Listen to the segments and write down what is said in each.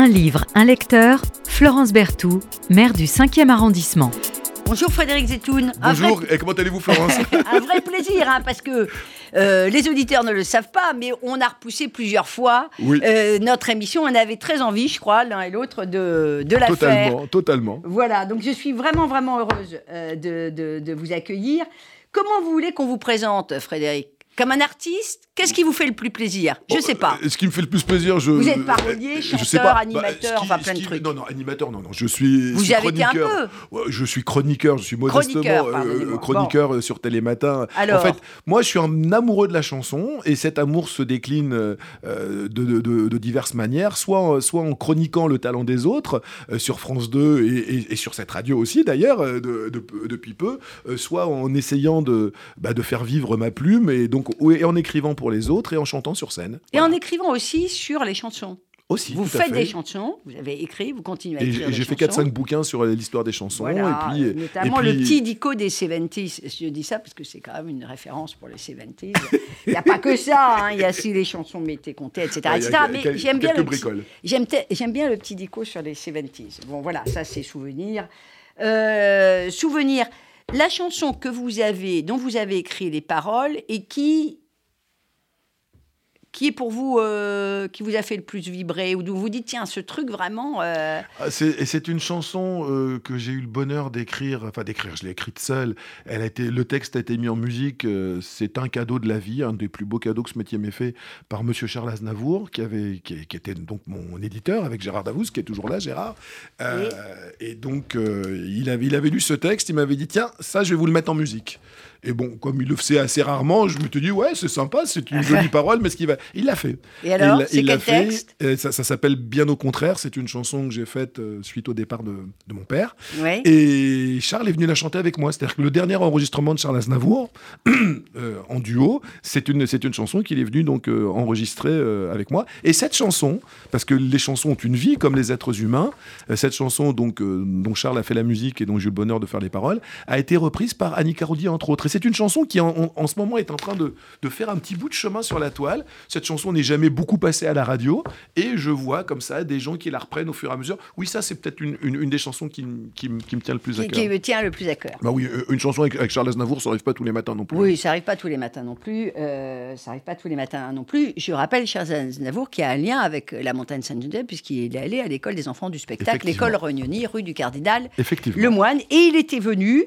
Un livre, un lecteur, Florence Berthoud, maire du 5e arrondissement. Bonjour Frédéric Zetoun. Un Bonjour, vrai- et comment allez-vous Florence un vrai plaisir, hein, parce que euh, les auditeurs ne le savent pas, mais on a repoussé plusieurs fois Oui. euh, notre émission. On avait très envie, je crois, l'un et l'autre, de, de la faire. Totalement, totalement. Voilà, donc je suis vraiment, vraiment heureuse euh, de, de- de vous accueillir. Comment vous voulez qu'on vous présente, Frédéric? Comme un artiste Qu'est-ce qui vous fait le plus plaisir? Je ne sais pas. Euh, Ce qui me fait le plus plaisir, je. Vous êtes parolier, euh, je sais chanteur, pas. animateur, ce qui- enfin, plein de trucs. Non, non, animateur, non, non. Je suis. Vous suis avez été un chroniqueur. Ouais, Je suis chroniqueur, je suis modestement Chroniqueur, euh, chroniqueur euh, sur Télématin. Alors En fait, moi, je suis un amoureux de la chanson et cet amour se décline euh, de, de- de- de diverses manières, soit, en- soit en chroniquant le talent des autres euh, sur France 2 et, et- et sur cette radio aussi d'ailleurs de- de- depuis peu, soit en essayant de, bah, de faire vivre ma plume et donc et en écrivant pour les autres et en chantant sur scène. Et Voilà. en écrivant aussi sur les chansons. aussi. Vous faites fait. des chansons, vous avez écrit, vous continuez à écrire j'ai fait chansons. 4-5 bouquins sur l'histoire des chansons. Voilà, et puis, notamment et puis- le petit dico des 70s. Je dis ça parce que c'est quand même une référence pour les 70s. Il n'y a pas que ça, hein, il y a aussi les chansons Mété Comté, etc. A etc. Mais j'aime bien, le petit- bricoles. j'aime te- j'aime bien le petit dico sur les 70s. Bon, voilà, ça c'est souvenir. Euh, souvenir, la chanson que vous avez, dont vous avez écrit les paroles et qui qui est pour vous, euh, qui vous a fait le plus vibrer, ou d'où vous dites, tiens, ce truc vraiment... euh, Ah, c'est- une chanson euh, que j'ai eu le bonheur d'écrire, enfin d'écrire, je l'ai écrite seule. Elle a été, le texte a été mis en musique. c'est un cadeau de la vie, un des plus beaux cadeaux que ce métier m'ait fait par Monsieur Charles Aznavour, qui avait, qui, qui était donc mon éditeur avec Gérard Davoust, qui est toujours là, Gérard. Et donc il avait, il avait lu ce texte, il m'avait dit tiens, ça je vais vous le mettre en musique. Et bon, comme il le faisait assez rarement, je me suis dit ouais, c'est sympa, c'est une jolie parole, mais ce qu'il va, il l'a fait. Et alors, il- l'a fait, texte euh, Ça, ça s'appelle Bien au contraire. C'est une chanson que j'ai faite euh, suite au départ de, de mon père. ouais. Et Charles est venu la chanter avec moi. C'est-à-dire que le dernier enregistrement de Charles Aznavour, euh, en duo, c'est une, c'est une chanson qu'il est venu donc euh, enregistrer avec moi. Et cette chanson, parce que les chansons ont une vie comme les êtres humains, cette chanson donc, dont Charles a fait la musique et dont j'ai eu le bonheur de faire les paroles, a été reprise par Annie Carodi entre autres. C'est une chanson qui en, ce moment est en train de, de faire un petit bout de chemin sur la toile. Cette chanson n'est jamais beaucoup passée à la radio et je vois comme ça des gens qui la reprennent au fur et à mesure. Oui, ça c'est peut-être une, une- une des chansons qui, qui me tient le plus à cœur. qui me tient le plus à cœur. Bah oui, euh, une chanson avec, avec Charles Aznavour, ça n'arrive pas tous les matins non plus. Oui, ça n'arrive pas tous les matins non plus. euh, ça n'arrive pas tous les matins non plus. Je rappelle, Charles Aznavour, qui a un lien avec la montagne Saint-Geneviève, puisqu'il est allé à l'école des enfants du spectacle, l'école Rognoni, rue du Cardinal, Effectivement. le moine. Et il était venu,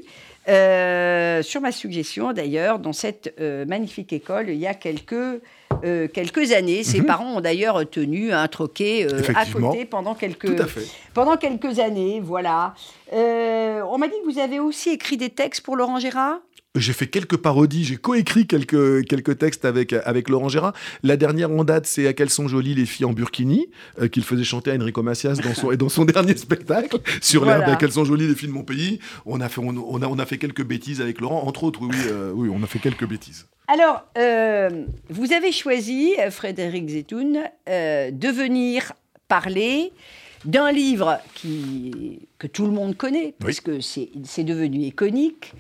euh, sur ma suggestion d'ailleurs, dans cette euh, magnifique école, il y a quelques, euh, quelques années. Ses parents ont d'ailleurs tenu un troquet euh, à Mhm. Effectivement. côté pendant quelques, pendant quelques années. Voilà. Euh, on m'a dit que vous avez aussi écrit des textes pour Laurent Gérard? J'ai fait quelques parodies, j'ai coécrit quelques, quelques textes avec, avec Laurent Gérard. La dernière en date, c'est À quelles sont jolies les filles en burkini, euh, qu'il faisait chanter à Enrico Macias dans son, dans son dernier spectacle, sur Voilà. l'herbe À quelles sont jolies les filles de mon pays. On a, fait, on, on a, on a fait quelques bêtises avec Laurent, entre autres, oui, oui, euh, oui on a fait quelques bêtises. Alors, euh, vous avez choisi, Frédéric Zetoun, de venir parler d'un livre qui, que tout le monde connaît, parce que c'est devenu iconique,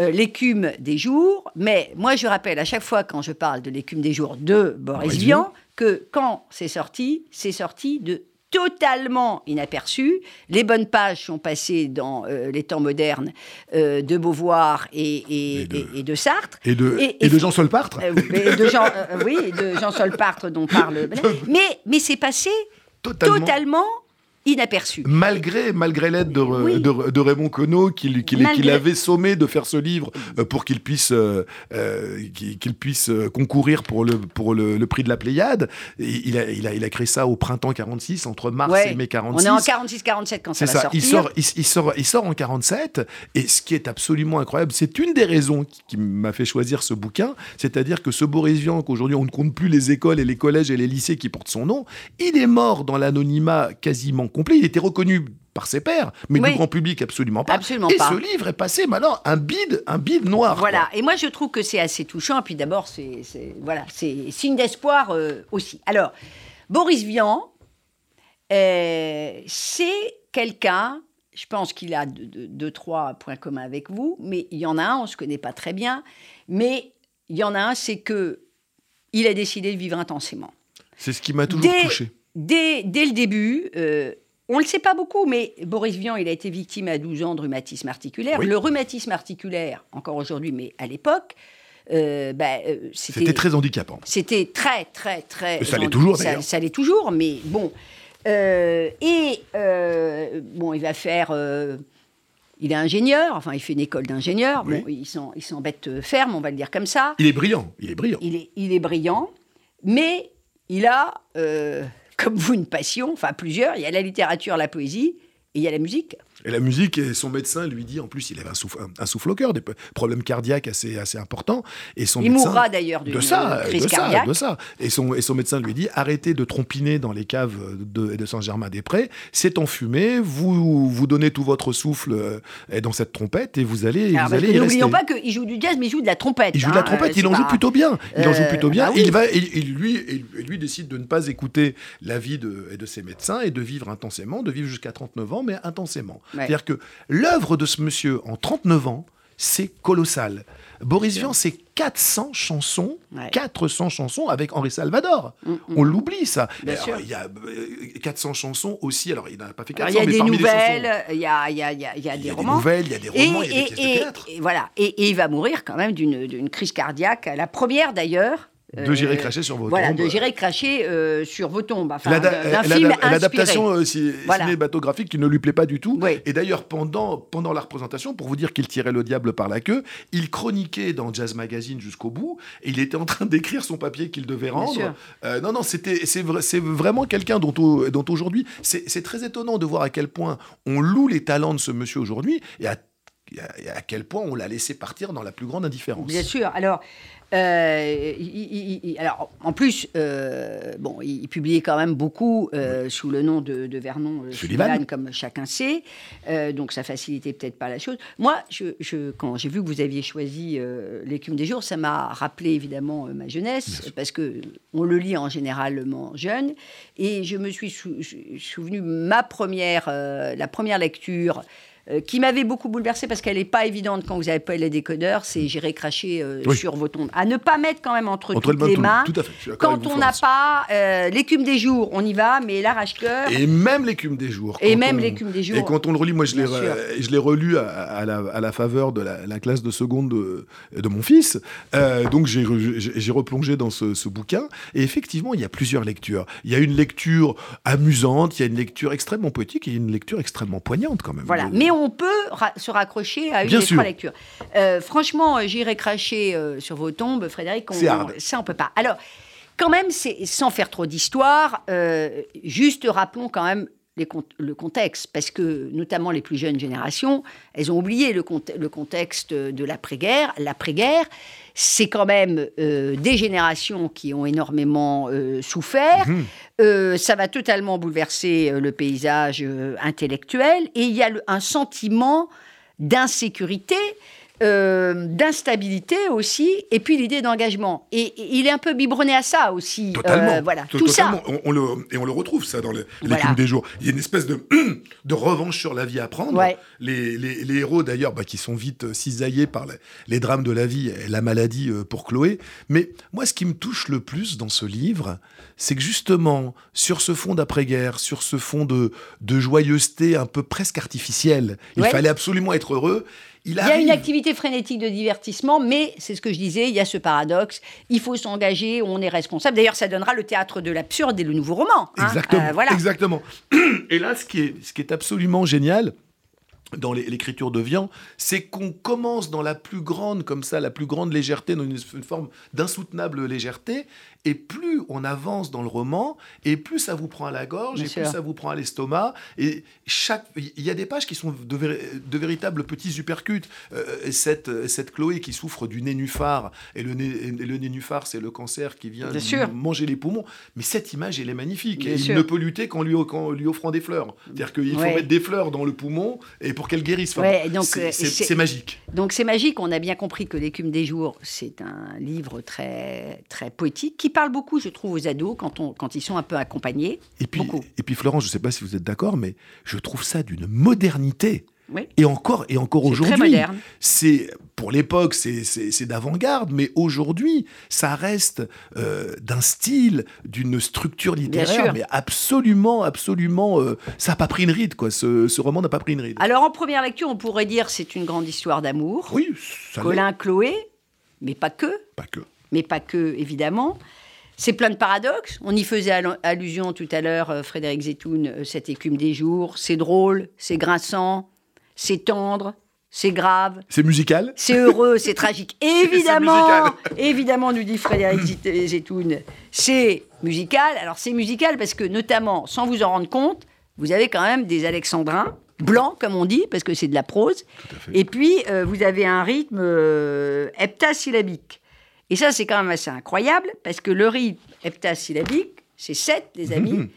euh, L'écume des jours. Mais moi, je rappelle à chaque fois, quand je parle de L'écume des jours de Boris Boris Vian, que quand c'est sorti, c'est sorti de totalement inaperçu. Les bonnes pages sont passées dans euh, les temps modernes euh, de Beauvoir et, et- Et de- et- et de Sartre. Et de, Jean Solpartre de Jean, oui, de Jean Solpartre dont parle. Mais, mais c'est passé totalement. totalement inaperçu. Malgré, malgré l'aide de, Oui. de, de Raymond Queneau, qui, lui- qui, Malgré- qui l'avait sommé de faire ce livre euh, pour qu'il puisse, euh, euh, qu'il qu'il puisse concourir pour, le, pour le, le prix de la Pléiade. Il, a, il, a, il a créé ça au printemps 46, entre mars Ouais. et mai On 46. est en 46-47 quand ça C'est va ça, sortir. il sort, il, il sort, il sort en 47, et ce qui est absolument incroyable, c'est une des raisons qui, qui m'a fait choisir ce bouquin, c'est-à-dire que ce Boris Vian, qu'aujourd'hui on ne compte plus les écoles et les collèges et les lycées qui portent son nom, il est mort dans l'anonymat quasiment complet, il était reconnu par ses pairs, mais Oui. du grand public absolument pas. Absolument et pas. ce livre est passé maintenant un bide, un bide noir. Voilà. quoi. Et moi, je trouve que c'est assez touchant. Et puis d'abord, c'est voilà, c'est signe d'espoir euh, aussi. Alors, Boris Vian, euh, c'est quelqu'un. Je pense qu'il a deux, deux- deux, trois points communs avec vous, mais il y en a un, on ne se connaît pas très bien, mais il y en a un, c'est que il a décidé de vivre intensément. C'est ce qui m'a toujours Dès- touché. dès, dès le début, euh, on ne le sait pas beaucoup, mais Boris Vian, il a été victime à 12 ans de rhumatisme articulaire. Oui. Le rhumatisme articulaire, encore aujourd'hui, mais à l'époque, euh, bah, euh, C'était très handicapant. c'était très, très, très. Et ça l'est toujours, ça, l'est toujours, mais bon. Euh, et bon, il va faire. il est ingénieur, enfin, il fait une école d'ingénieur. Oui. Bon, il s'embête ferme, on va le dire comme ça. Il est brillant, il est brillant. Il est, il est brillant, mais il a, comme vous, une passion, enfin plusieurs. Il y a la littérature, la poésie, et il y a la musique. Et la musique, et son médecin lui dit, en plus, il avait un souffle, un, un souffle au cœur, des problèmes cardiaques assez, assez importants. Et son Il médecin, mourra d'ailleurs de ça, crise de ça, cardiaque. de ça. Et son, et son médecin lui dit arrêtez de trompiner dans les caves de, de Saint-Germain-des-Prés, c'est enfumé, vous, vous donnez tout votre souffle euh, dans cette trompette et vous allez, Alors, vous allez y N'oublions pas qu'il joue du jazz, mais il joue de la trompette. Il joue de la hein, trompette, euh, il en joue plutôt bien. Il en joue Euh, plutôt bien. bah oui. Il va, il, il- lui, il, lui décide de ne pas écouter l'avis de, de ses médecins et de vivre intensément, de vivre jusqu'à 39 ans, mais intensément. Ouais. C'est-à-dire que l'œuvre de ce monsieur en 39 ans, c'est colossal. Boris Vian, c'est 400 chansons, Ouais. 400 chansons avec Henri Salvador. Mm, mm. On l'oublie, ça. Alors. Il y a euh, 400 chansons aussi. Alors, il n'a pas fait Alors, 400, il y a mais des parmi les chansons, nouvelles, il y a, y a- y a- il y a il y des a des romans. nouvelles, il y a des romans, il y a des pièces de théâtre. et voilà. Et, et il va mourir quand même d'une crise cardiaque, la première d'ailleurs. De J'irai cracher sur vos Voilà, tombes. de J'irai cracher euh, sur vos tombes. Enfin. L'adaptation euh, Voilà. cinématographique qui ne lui plaît pas du tout. Oui. Et d'ailleurs, pendant, pendant la représentation, pour vous dire qu'il tirait le diable par la queue, il chroniquait dans Jazz Magazine jusqu'au bout, et il était en train d'écrire son papier qu'il devait rendre. Euh, non, non, c'était, c'est, vrai- c'est vraiment quelqu'un dont, au- dont aujourd'hui, c'est, très étonnant de voir à quel point on loue les talents de ce monsieur aujourd'hui, et à- et à quel point on l'a laissé partir dans la plus grande indifférence. Bien sûr. Alors, euh, il- il- il- alors en plus, euh, bon, il, publiait quand même beaucoup euh, sous le nom de, de Vernon Sullivan. Comme chacun sait. Donc ça facilitait peut-être pas la chose. Moi, je, je- quand j'ai vu que vous aviez choisi l'écume des jours, ça m'a rappelé évidemment ma jeunesse, parce que on le lit en généralement jeune. Et je me suis sou- souvenu ma première, la première lecture. Euh, qui m'avait beaucoup bouleversée parce qu'elle n'est pas évidente quand vous avez pas les décodeurs, c'est j'irai cracher euh, Oui. sur vos tombes. À ne pas mettre quand même entre, Entre toutes le- les mains. tout à fait, Quand on n'a pas euh, l'écume des jours, on y va, mais l'arrache-cœur. Et même l'écume des jours. Et même l'écume des jours. Et quand on le relit, moi je l'ai, relu à, à la, à la faveur de la, la classe de seconde de, de mon fils. Donc j'ai, re- j'ai j'ai replongé dans ce, ce bouquin. Et effectivement, il y a plusieurs lectures. Il y a une lecture amusante, il y a une lecture extrêmement poétique et il y a une lecture extrêmement poignante quand même. Voilà, mais on peut ra- se raccrocher à une Bien des sûr. trois lectures. Euh, franchement, euh, j'irai cracher euh, sur vos tombes, Frédéric. on- hard. Ça, on peut pas. Alors, quand même, c'est sans faire trop d'histoire, euh, juste rappelons quand même les le contexte, parce que notamment les plus jeunes générations, elles ont oublié le, cont- le contexte de l'après-guerre. L'après-guerre, c'est quand même euh, des générations qui ont énormément euh, souffert. Mhm. Euh, ça va totalement bouleverser le paysage intellectuel et il y a le- un sentiment d'insécurité, euh, d'instabilité aussi, et puis l'idée d'engagement. Et, et il est un peu biberonné à ça aussi. Totalement. Euh, voilà, To- tout ça. totalement. On, on le, et on le retrouve, ça, dans le- l'écume Voilà. des jours. Il y a une espèce de, de revanche sur la vie à prendre. Ouais. Les, les- les héros, d'ailleurs, bah, qui sont vite euh, cisaillés par les, les drames de la vie et la maladie pour Chloé. Mais moi, ce qui me touche le plus dans ce livre, c'est que justement, sur ce fond d'après-guerre, sur ce fond de, de joyeuseté un peu presque artificielle, il Ouais. fallait absolument être heureux. Il, Il y a une activité frénétique de divertissement, mais c'est ce que je disais, il y a ce paradoxe. Il faut s'engager, on est responsable. D'ailleurs, ça donnera le théâtre de l'absurde et le nouveau roman. hein. Exactement. Euh, voilà. Exactement. Et là, ce qui est, ce qui est absolument génial dans l'é- l'écriture de Vian, c'est qu'on commence dans la plus grande, comme ça, la plus grande légèreté, dans une, une forme d'insoutenable légèreté, et plus on avance dans le roman, et plus ça vous prend à la gorge, Bien et sûr. plus ça vous prend à l'estomac, et chaque, il y a des pages qui sont de, véri- de véritables petits uppercuts. Euh, cette, cette Chloé qui souffre du nénuphar, et le, né, et le nénuphar, c'est le cancer qui vient manger les poumons, mais cette image, elle est magnifique, Bien et il ne peut lutter qu'en lui, offrant des fleurs. C'est-à-dire qu'il faut mettre des fleurs dans le poumon et pour qu'elle guérisse. Enfin, Ouais, euh, c'est magique. Donc c'est magique, on a bien compris que L'écume des jours, c'est un livre très, très poétique, qui parle beaucoup, je trouve, aux ados quand, on, quand ils sont un peu accompagnés. Et puis, Beaucoup. et puis Florence, je ne sais pas si vous êtes d'accord, mais je trouve ça d'une modernité. Oui. Et encore, et encore aujourd'hui, moderne. c'est pour l'époque, c'est- d'avant-garde, mais aujourd'hui, ça reste euh, d'un style, d'une structure littéraire, mais absolument, absolument, euh, ça n'a pas pris une ride, quoi. Ce, ce roman n'a pas pris une ride. Alors en première lecture, on pourrait dire c'est une grande histoire d'amour. oui, ça. Colin Chloé, mais pas que, Pas que. mais pas que évidemment. C'est plein de paradoxes. On y faisait allu- allusion tout à l'heure, euh, Frédéric Zetoun, euh, cette écume des jours. C'est drôle, c'est grinçant, c'est tendre, c'est grave, C'est musical? C'est heureux, c'est tragique. Évidemment, évidemment, nous dit Frédéric Zetoun, c'est musical. Alors c'est musical parce que notamment, sans vous en rendre compte, vous avez quand même des alexandrins blancs, comme on dit, parce que c'est de la prose. Et puis, euh, vous avez un rythme euh, heptasyllabique. Et ça, c'est quand même assez incroyable, parce que le rythme heptasyllabique, c'est 7, les amis. Mhm.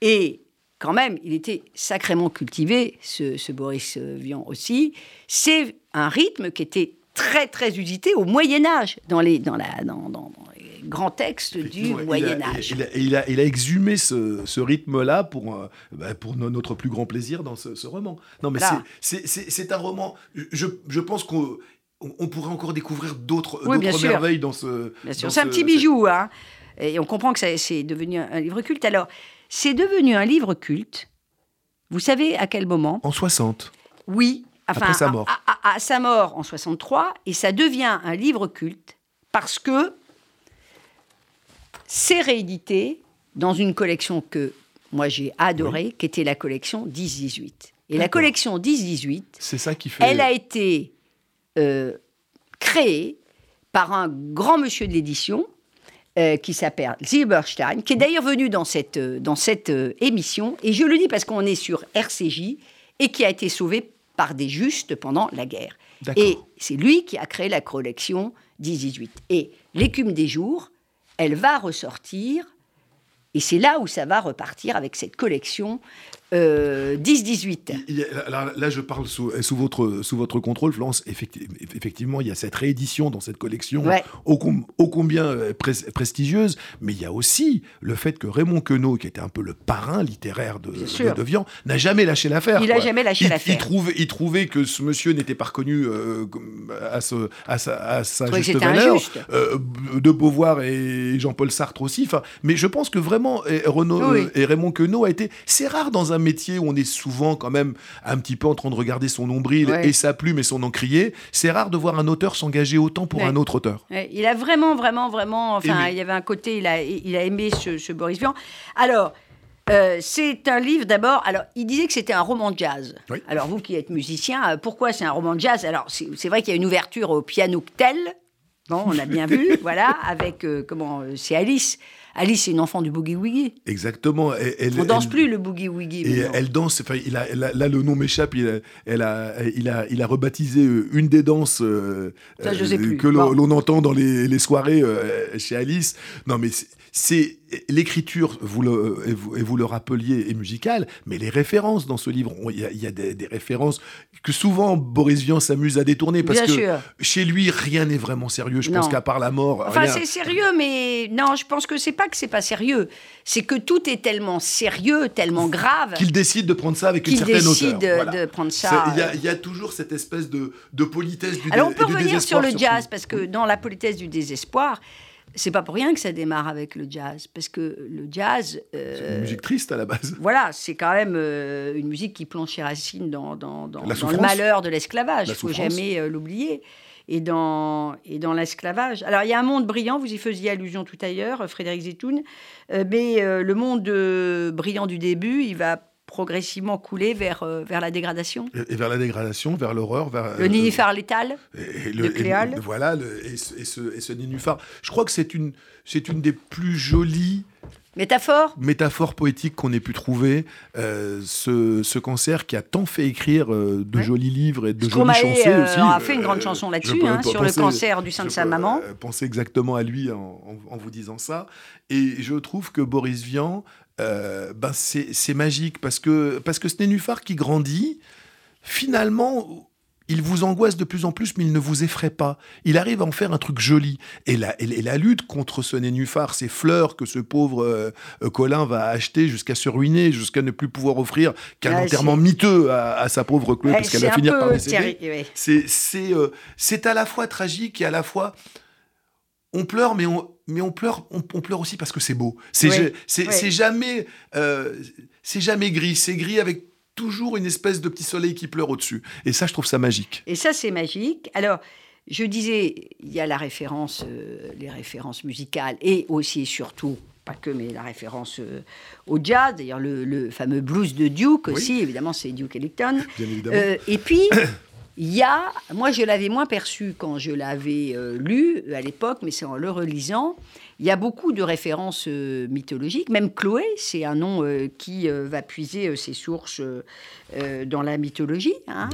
Et quand même, il était sacrément cultivé, ce, ce Boris euh, Vian aussi. C'est un rythme qui était très, très usité au Moyen-Âge, dans les, dans, la, dans, dans- les grands textes du il Moyen-Âge. Il a, il il a exhumé ce, ce rythme-là pour, euh, bah, pour no- notre plus grand plaisir dans ce, ce roman. Non, mais Voilà. c'est un roman. Je, je pense qu'on on- pourrait encore découvrir d'autres Oui, merveilles dans ce. Bien sûr, c'est un petit bijou, hein. Et on comprend que ça- c'est devenu un, livre culte. Alors, c'est devenu un livre culte. Vous savez à quel moment? En 60. Oui. Enfin, Après sa mort. À, à- à sa mort en 63, et ça devient un livre culte parce que c'est réédité dans une collection que moi j'ai adorée, qui était la collection 10-18. Et la collection 10-18, C'est ça qui fait. elle a été euh, créée par un grand monsieur de l'édition euh, qui s'appelle Zilberstein, qui est d'ailleurs venu dans cette, euh, dans cette euh, émission. Et je le dis parce qu'on est sur RCJ et qui a été sauvé par des justes pendant la guerre. Et c'est lui qui a créé la collection 10-18. Et l'écume des jours, elle va ressortir. Et c'est là où ça va repartir avec cette collection euh, 10-18. Il y a- là, là, je parle sous, sous votre, sous votre contrôle, Florence. Effecti- effectivement, il y a cette réédition dans cette collection Ouais. ô, com- ô combien euh, pres- prestigieuse, mais il y a aussi le fait que Raymond Queneau, qui était un peu le parrain littéraire de, de, de Vian, n'a jamais lâché l'affaire. Il n'a jamais lâché l'affaire. Il trouvait, il trouvait que ce monsieur n'était pas reconnu euh, à, ce- à sa, à sa juste valeur. injuste. Euh, de Beauvoir et Jean-Paul Sartre aussi. Enfin, mais je pense que vraiment, et, Renaud, Oui. euh, et Raymond Queneau a été. C'est rare dans un métier où on est souvent quand même un petit peu en train de regarder son nombril Ouais. et sa plume et son encrier. C'est rare de voir un auteur s'engager autant pour Ouais. un autre auteur. Ouais, il a vraiment, vraiment, vraiment. Enfin, Aimé. il y avait un côté, il a, il a aimé ce, ce Boris Vian. Alors, euh, c'est un livre d'abord. Alors, il disait que c'était un roman de jazz. Oui. Alors, vous qui êtes musicien, euh, pourquoi c'est un roman de jazz? Alors, c'est c'est vrai qu'il y a une ouverture au piano tel. Bon, on a bien vu, voilà, avec euh, comment euh, c'est Alice. Alice, c'est une enfant du boogie woogie. Exactement. Et- elle- On danse elle- plus le boogie woogie. Et maintenant. elle danse, enfin, il a, elle a- là le nom m'échappe, il a, elle a, il, a, il a rebaptisé euh, une des danses euh, Ça, je euh, sais plus. que l'on Bon. entend dans les, les soirées euh, chez Alice. Non mais c'est l'écriture, vous le, et vous, et vous le rappeliez, est musicale, mais les références dans ce livre, il y a, il y a des, des références que souvent Boris Vian s'amuse à détourner parce Bien que sûr. chez lui rien n'est vraiment sérieux. Je pense qu'à part la mort, Enfin, rien. c'est sérieux, mais non, je pense que c'est pas que c'est pas sérieux. C'est que tout est tellement sérieux, tellement grave. qu'il décide de prendre ça avec une certaine hauteur. Voilà. de prendre ça. Il y, a- il y a toujours cette espèce de, de politesse du Alors on peut revenir sur le surtout. jazz parce que dans la politesse du désespoir, c'est pas pour rien que ça démarre avec le jazz parce que le jazz, euh, C'est une musique triste à la base. voilà, c'est quand même euh, une musique qui plonge ses racines dans, dans, dans- le malheur de l'esclavage. La Il faut souffrance. jamais euh, l'oublier. Et dans, et dans l'esclavage. Alors, il y a un monde brillant, vous y faisiez allusion tout à l'heure, Frédéric Zetoun, mais le monde brillant du début, il va progressivement couler vers, euh, vers la dégradation. Et et vers la dégradation, vers l'horreur, vers Le euh, nénuphar létal. et- et de voilà, le- et, ce, ce- nénuphar. Je crois que c'est une, c'est une des plus jolies Métaphore métaphores poétiques qu'on ait pu trouver. euh, ce, ce cancer qui a tant fait écrire euh, de Ouais. jolis livres et de Stromae, jolies chansons euh, aussi. a fait une grande chanson là-dessus, hein, sur le cancer du sein de sa maman. penser exactement à lui en, en- en vous disant ça. Et je trouve que Boris Vian, euh, ben c'est magique parce que, parce que ce nénuphar qui grandit, finalement, il vous angoisse de plus en plus, mais il ne vous effraie pas. Il arrive à en faire un truc joli. Et la, et la lutte contre ce nénuphar, ces fleurs que ce pauvre euh, Colin va acheter jusqu'à se ruiner, jusqu'à ne plus pouvoir offrir qu'un ah, enterrement miteux à, sa pauvre Chloé, parce qu'elle va finir par décéder. Euh, c'est à la fois tragique et à la fois on pleure, mais on, mais on pleure, on, pleure aussi parce que c'est beau. C'est c'est jamais, euh, c'est jamais gris. C'est gris avec toujours une espèce de petit soleil qui pleure au-dessus. Et ça, je trouve ça magique. Et ça, c'est magique. Alors, je disais, il y a la référence, euh, les références musicales et aussi et surtout pas que, mais la référence euh, au jazz, d'ailleurs le, fameux blues de Duke aussi, évidemment c'est Duke Ellington. Bien évidemment. Et puis, il y a, moi je l'avais moins perçu quand je l'avais lu à l'époque, mais c'est en le relisant, il y a beaucoup de références euh, mythologiques. Même Chloé, c'est un nom euh, qui euh, va puiser ses sources dans la mythologie hein,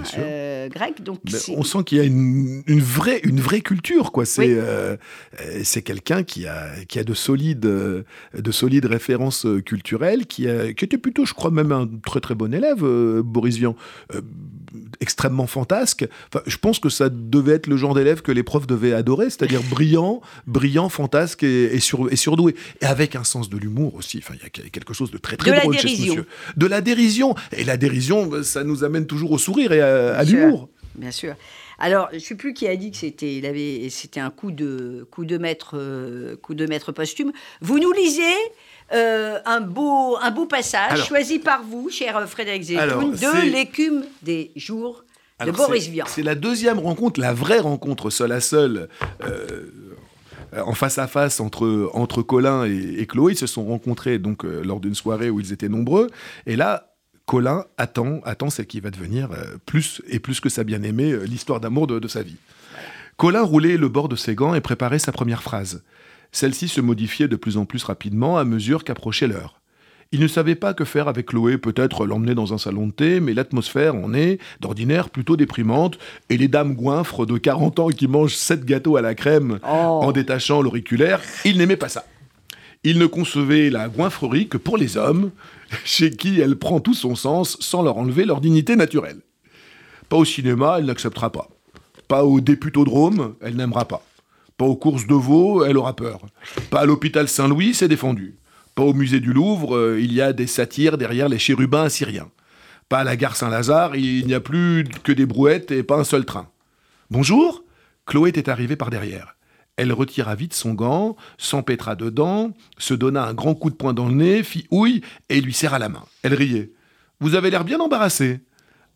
grecque. Donc on sent qu'il y a une, vraie, une vraie culture. quoi. C'est c'est quelqu'un qui a, qui a de, solides, de solides références culturelles, qui, a, qui était plutôt, je crois, même un très très bon élève, Boris Vian extrêmement fantasque. Enfin, je pense que ça devait être le genre d'élève que les profs devaient adorer, c'est-à-dire brillant, brillant, fantasque et, et, sur, et, surdoué. Et avec un sens de l'humour aussi. Enfin, il y a quelque chose de très très drôle chez ce monsieur. De la dérision. Et la dérision, ça nous amène toujours au sourire et à, l'humour. Bien sûr. Alors, je ne sais plus qui a dit que c'était, il avait, c'était un coup de, coup de maître, euh, coup de maître posthume. Vous nous lisez euh, un, beau, un beau passage choisi par vous, cher Frédéric Zetoun, de l'écume des jours de Boris Vian. C'est la deuxième rencontre, la vraie rencontre seul à seul. Euh, en face à face entre, entre Colin et, Chloé, ils se sont rencontrés donc euh, lors d'une soirée où ils étaient nombreux. Et là, Colin attend, attend celle qui va devenir plus et plus que sa bien-aimée, l'histoire d'amour de, de sa vie. Colin roulait le bord de ses gants et préparait sa première phrase. Celle-ci se modifiait de plus en plus rapidement à mesure qu'approchait l'heure. Il ne savait pas que faire avec Chloé, peut-être l'emmener dans un salon de thé, mais l'atmosphère en est, d'ordinaire, plutôt déprimante, et les dames goinfres de 40 ans qui mangent sept gâteaux à la crème oh. en détachant l'auriculaire, il n'aimait pas ça. Il ne concevait la goinfrerie que pour les hommes, chez qui elle prend tout son sens sans leur enlever leur dignité naturelle. Pas au cinéma, elle n'acceptera pas. Pas au députodrome, elle n'aimera pas. Pas aux courses de veau, elle aura peur. Pas à l'hôpital Saint-Louis, c'est défendu. Pas au musée du Louvre, euh, il y a des satyres derrière les chérubins assyriens. Pas à la gare Saint-Lazare, il n'y a plus que des brouettes et pas un seul train. Bonjour Chloé était arrivée par derrière. Elle retira vite son gant, s'empêtra dedans, se donna un grand coup de poing dans le nez, fit ouille et lui serra la main. Elle riait. Vous avez l'air bien embarrassé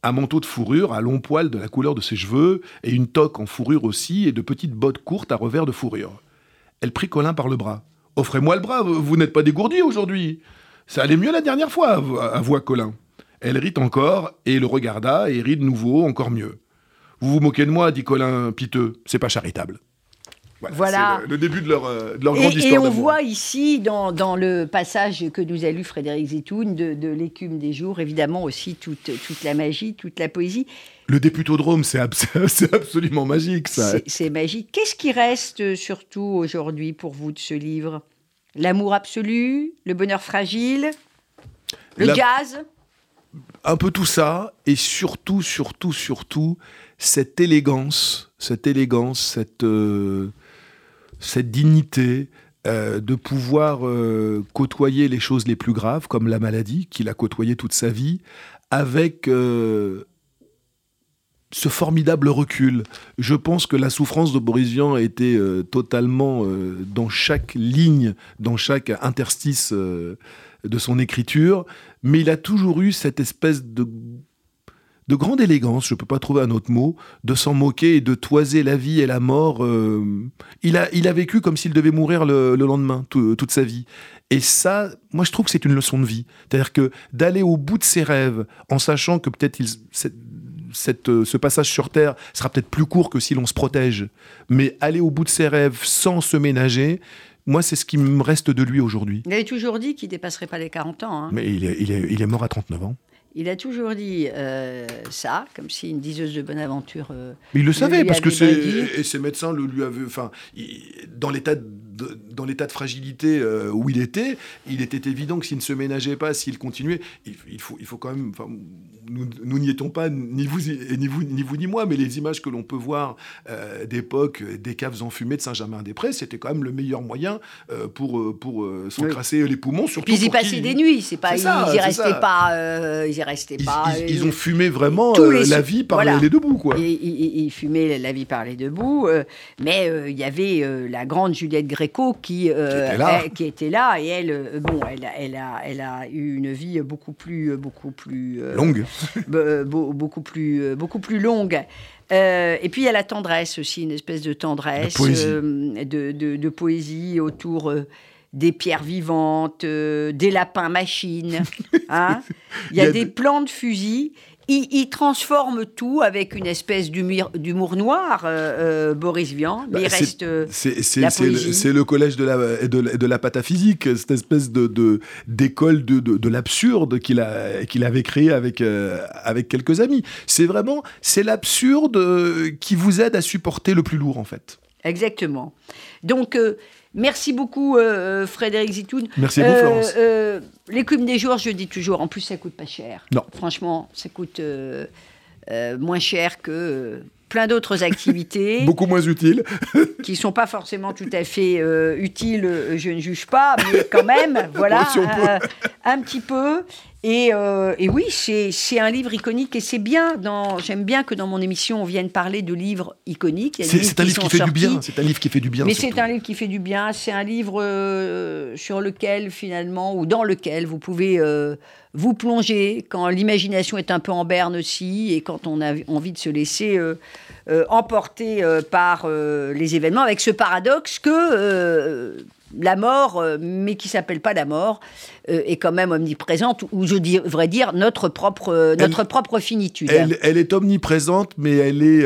un manteau de fourrure à long poil de la couleur de ses cheveux, et une toque en fourrure aussi, et de petites bottes courtes à revers de fourrure. Elle prit Colin par le bras. Offrez-moi le bras, vous, n'êtes pas dégourdi aujourd'hui. Ça allait mieux la dernière fois, avoua Colin. Elle rit encore, et le regarda, et rit de nouveau, encore mieux. Vous vous moquez de moi, dit Colin piteux. C'est pas charitable. Voilà, Le, début de leur, euh, grande histoire. Et on voit ici, dans, dans, le passage que nous a lu Frédéric Zitoun, de, l'écume des jours, évidemment aussi toute, toute la magie, toute la poésie. Le députodrome, c'est absolument magique, ça. C'est magique. Qu'est-ce qui reste surtout aujourd'hui pour vous de ce livre? L'amour absolu, le bonheur fragile, le jazz Un peu tout ça, et surtout, surtout, surtout, cette élégance, cette élégance, cette... Euh, cette dignité euh, de pouvoir euh, côtoyer les choses les plus graves, comme la maladie, qu'il a côtoyé toute sa vie, avec euh, ce formidable recul. Je pense que la souffrance de Boris Vian été totalement dans chaque ligne, dans chaque interstice de son écriture, mais il a toujours eu cette espèce de de grande élégance, je ne peux pas trouver un autre mot, de s'en moquer et de toiser la vie et la mort. Euh, il, a, il a vécu comme s'il devait mourir le, lendemain, toute sa vie. Et ça, moi je trouve que c'est une leçon de vie. C'est-à-dire que d'aller au bout de ses rêves, en sachant que peut-être cette, euh, ce passage sur Terre sera peut-être plus court que si l'on se protège, mais aller au bout de ses rêves sans se ménager, moi, c'est ce qui me reste de lui aujourd'hui. Il avait toujours dit qu'il dépasserait pas les 40 ans. Hein. Mais il est, il, est, il est mort à 39 ans. Il a toujours dit euh, ça, comme si une diseuse de bonne aventure. Euh, mais il le savait, parce que ses médecins le lui avaient. Enfin, dans l'état dans l'état de fragilité euh, où il était, il était évident que s'il ne se ménageait pas, s'il continuait, il, faut, il faut quand même. Nous n'y étions pas, ni vous, ni vous, ni vous ni moi, mais les images que l'on peut voir euh, d'époque des caves enfumées de Saint-Germain-des-Prés, c'était quand même le meilleur moyen euh, pour, pour s'encrasser les poumons. Surtout Puis ils y passaient des nuits, c'est pas, ils, n'y restaient pas, ils y restaient pas. Ils, ont fumé vraiment la vie par les, debout, quoi. Ils, fumaient la vie par les debout, mais il y avait la grande Juliette Gréco qui, qui, était là. et elle, bon, elle, elle, a, elle a eu une vie beaucoup plus, beaucoup plus longue, beaucoup plus, beaucoup plus longue. et puis il y a la tendresse aussi, une espèce de tendresse, de, de, poésie autour des pierres vivantes, des lapins machines. Hein il y a, des plans de fusil il, transforme tout avec une espèce d'humour noir, euh, euh, Boris Vian, mais bah, il reste euh, C'est le collège de la, de, la pataphysique, cette espèce d'école de, de, l'absurde qu'il qu'il avait créé avec, avec quelques amis. C'est vraiment, c'est l'absurde qui vous aide à supporter le plus lourd, en fait. Exactement. Donc, Merci beaucoup, euh, euh, Frédéric Zitoun. Merci beaucoup, Florence. Euh, L'écume des jours, je dis toujours, en plus, ça coûte pas cher. Non. Franchement, ça coûte moins cher que plein d'autres activités. Beaucoup moins utiles. qui ne sont pas forcément tout à fait utiles, je ne juge pas, mais quand même, voilà, un petit peu. Euh, et, oui, c'est un livre iconique et c'est bien. J'aime bien que dans mon émission on vienne parler de livres iconiques. C'est un livre qui, fait du bien. C'est un livre qui fait du bien. Mais c'est un livre qui fait du bien. C'est un livre euh, sur lequel finalement ou dans lequel vous pouvez euh, vous plonger quand l'imagination est un peu en berne aussi et quand on a envie de se laisser emporter par les événements, avec ce paradoxe que la mort, euh, mais qui s'appelle pas la mort, euh, est quand même omniprésente, ou je devrais dire notre propre, euh, notre propre finitude. Elle, est omniprésente, mais elle est,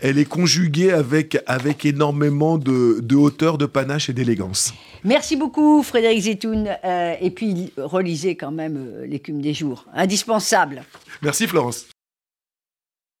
elle est conjuguée avec, avec énormément de, de hauteur, de panache et d'élégance. Merci beaucoup Frédéric Zetoun, et puis relisez quand même l'écume des jours, indispensable. Merci Florence.